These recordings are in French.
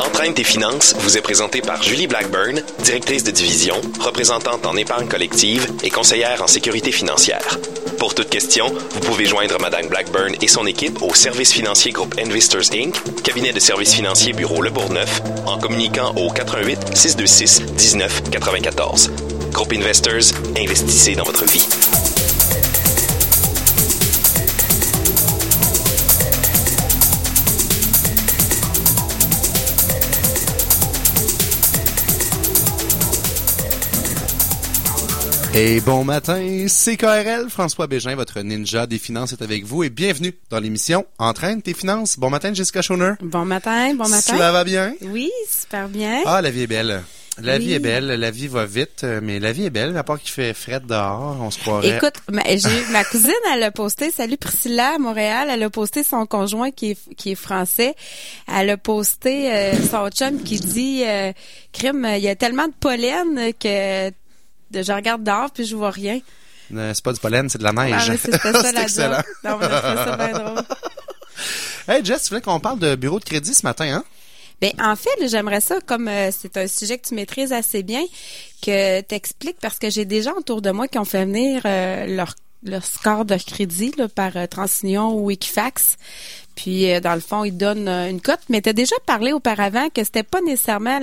Entraîne tes finances vous est présenté par Julie Blackburn, directrice de division, représentante en épargne collective et conseillère en sécurité financière. Pour toute question, vous pouvez joindre Madame Blackburn et son équipe au service financier groupe Investors Inc., cabinet de services financiers bureau Le Bourgneuf, en communiquant au 88 626 19 94. Groupe Investors, investissez dans votre vie. Et bon matin, c'est KRL, François Bégin, votre ninja des finances est avec vous et bienvenue dans l'émission Entraîne tes finances. Bon matin, Jessica Schoner. Bon matin, bon matin. Cela va bien? Oui, super bien. Ah, la vie est belle. La Oui. vie est belle, la vie va vite, mais la vie est belle, à part qu'il fait fret dehors, on se croirait. Écoute, ma, j'ai, ma cousine, elle a posté, salut Priscilla à Montréal, elle a posté son conjoint qui est, qui est français. Elle a posté euh, son chum qui dit, euh, crime, il y a tellement de pollen que de- je regarde dehors puis je vois rien. Euh, c'est pas du pollen, c'est de la neige. Ah, ça C'est excellent. Non, mais ça bien drôle. Hey Jess, tu voulais qu'on parle de bureau de crédit ce matin, hein? Ben en fait, j'aimerais ça comme euh, c'est un sujet que tu maîtrises assez bien que t'expliques parce que j'ai des gens autour de moi qui ont fait venir euh, leur leur score de crédit là, par euh, TransUnion ou Equifax. Puis euh, dans le fond, ils donnent euh, une cote, mais tu as déjà parlé auparavant que c'était pas nécessairement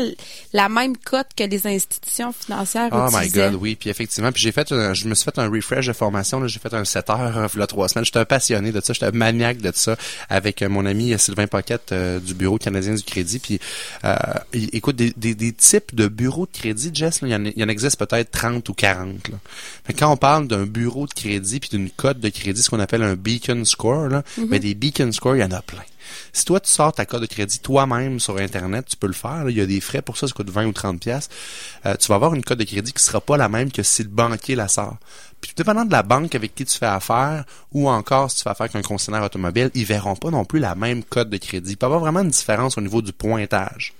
la même cote que les institutions financières Oh my god, oui. Puis effectivement, puis j'ai fait, un- je me suis fait un refresh de formation. là. J'ai fait un 7 heures il y a trois semaines. J'étais un passionné de ça. J'étais un maniaque de ça avec euh, mon ami Sylvain Paquette euh, du Bureau canadien du crédit. Puis euh, il- écoute, des, des, des types de bureaux de crédit, Jess, là, il, y en, a- il y en existe peut-être 30 ou 40. Là. Fait que quand on parle d'un bureau de crédit puis d'une cote de crédit, ce qu'on appelle un beacon score, là, mais des beacon scores, il y en a plein. Si toi, tu sors ta carte de crédit toi-même sur Internet, tu peux le faire. là. Il y a des frais pour ça, ça coûte 20 ou 30 pièces. tu vas avoir une carte de crédit qui sera pas la même que si le banquier la sort. Puis, dépendant de la banque avec qui tu fais affaire, ou encore si tu fais affaire avec un concessionnaire automobile, ils verront pas non plus la même code de crédit. Il peut y avoir vraiment une différence au niveau du pointage.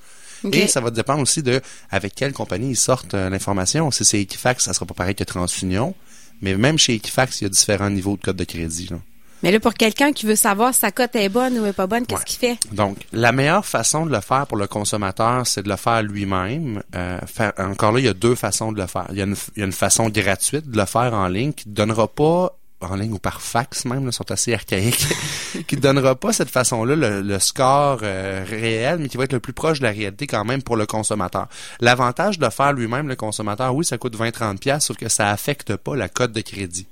Et ça va dépendre aussi de avec quelle compagnie ils sortent euh, l'information. Si c'est Equifax, ça sera pas pareil que TransUnion. Mais même chez Equifax, il y a différents niveaux de code de crédit. Là. Mais là, pour quelqu'un qui veut savoir si sa cote est bonne ou est pas bonne, qu'est-ce Ouais. qu'il fait? Donc, la meilleure façon de le faire pour le consommateur, c'est de le faire lui-même. Euh, encore là, il y a deux façons de le faire. Il y, a une, il y a une façon gratuite de le faire en ligne qui ne donnera pas en ligne ou par fax même, là, sont assez archaïques, qui ne donnera pas cette façon-là le, le score euh, réel, mais qui va être le plus proche de la réalité quand même pour le consommateur. L'avantage de le faire lui-même, le consommateur, oui, ça coûte 20-30$, piastres, sauf que ça affecte pas la cote de crédit.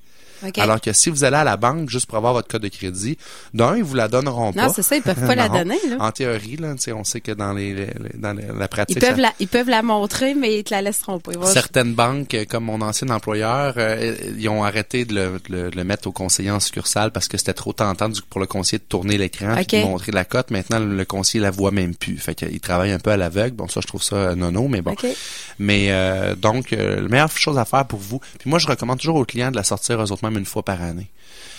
Alors que si vous allez à la banque juste pour avoir votre code de crédit, d'un, ils vous la donneront pas. non, c'est ça, ils peuvent pas la donner. Là. En théorie, là, on sait que dans les, les- dans les- la pratique, Ils peuvent, ça- la, ils peuvent la montrer, mais ils te la laisseront pas. Vont- certaines banques, comme mon ancien employeur, euh, ils ont arrêté de le, de le- de le mettre au conseiller en succursale parce que c'était trop tentant pour le conseiller de tourner l'écran et de montrer la cote. Maintenant, le, le conseiller la voit même plus. Fait qu'il travaille un peu à l'aveugle. Bon, ça, je trouve ça euh, nono, mais bon. Mais euh, donc, euh, la meilleure chose à faire pour vous. Puis moi, je recommande toujours aux clients de la sortir eux autres même une fois par année.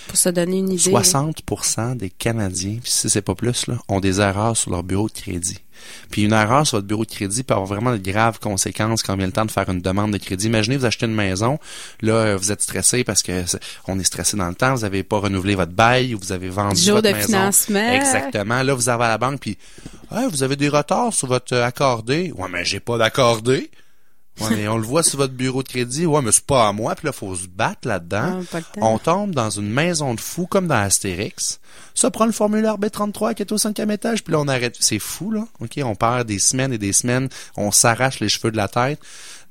Pour se donner une idée. 60% des Canadiens, puis si c'est pas plus, là, ont des erreurs sur leur bureau de crédit. Puis une erreur sur votre bureau de crédit peut avoir vraiment de graves conséquences quand vient le temps de faire une demande de crédit. Imaginez, vous achetez une maison, là, vous êtes stressé parce que c'est- on est stressé dans le temps, vous avez pas renouvelé votre bail ou vous avez vendu Jour votre de maison. financement. Exactement. Là, vous avez à la banque, puis Ah, vous avez des retards sur votre accordé. Ouais, mais j'ai pas d'accordé. Ouais, mais on le voit sur votre bureau de crédit. Ouais, mais c'est pas à moi. Puis là, faut se battre là-dedans. Ah, on tombe dans une maison de fous comme dans Astérix. Ça prend le formulaire B33 qui est au cinquième étage. Puis là, on arrête. C'est fou, là. OK, on perd des semaines et des semaines. On s'arrache les cheveux de la tête.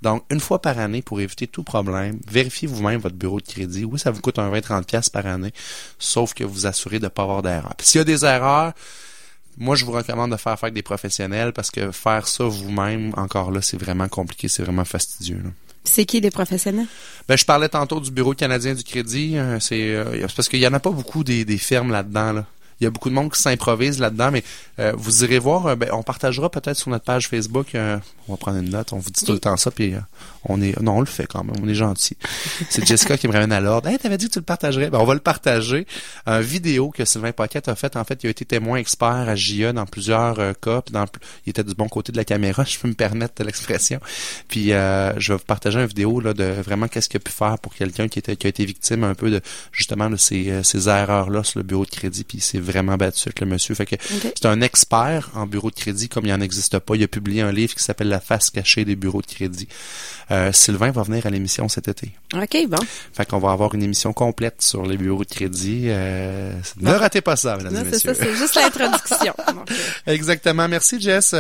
Donc, une fois par année, pour éviter tout problème, vérifiez vous-même votre bureau de crédit. Oui, ça vous coûte un 20-30$ piastres par année, sauf que vous assurez de ne pas avoir d'erreur. Puis s'il y a des erreurs, moi, je vous recommande de faire affaire avec des professionnels parce que faire ça vous-même, encore là, c'est vraiment compliqué, c'est vraiment fastidieux. là. C'est qui des professionnels? Ben, je parlais tantôt du Bureau canadien du crédit. euh, c'est euh, c'est parce qu'il y en a pas beaucoup des, des firmes là-dedans. Là. Il y a beaucoup de monde qui s'improvise là-dedans, mais euh, vous irez voir, euh, ben, on partagera peut-être sur notre page Facebook, euh, on va prendre une note, on vous dit tout le temps ça, puis on est, non, on le fait quand même, on est gentil. C'est Jessica qui me ramène à l'ordre. Hey, t'avais dit que tu le partagerais. Ben, on va le partager. Un vidéo que Sylvain Paquette a fait, en fait, il a été témoin expert à JA dans plusieurs cas, puis dans, il était du bon côté de la caméra, je peux me permettre de l'expression. Puis euh, je vais vous partager une vidéo là, de vraiment qu'est-ce qu'il a pu faire pour quelqu'un qui, était, qui a été victime un peu de justement de ces, ces erreurs-là sur le bureau de crédit, puis c'est vraiment battu avec le monsieur. Fait que c'est un expert en bureau de crédit comme il en existe pas. Il a publié un livre qui s'appelle La face cachée des bureaux de crédit. Euh, Sylvain va venir à l'émission cet été. OK, bon. Fait qu'on va avoir une émission complète sur les bureaux de crédit. Euh, ne ratez pas ça, mesdames et messieurs. C'est ça, c'est juste l'introduction. Exactement. Merci, Jess.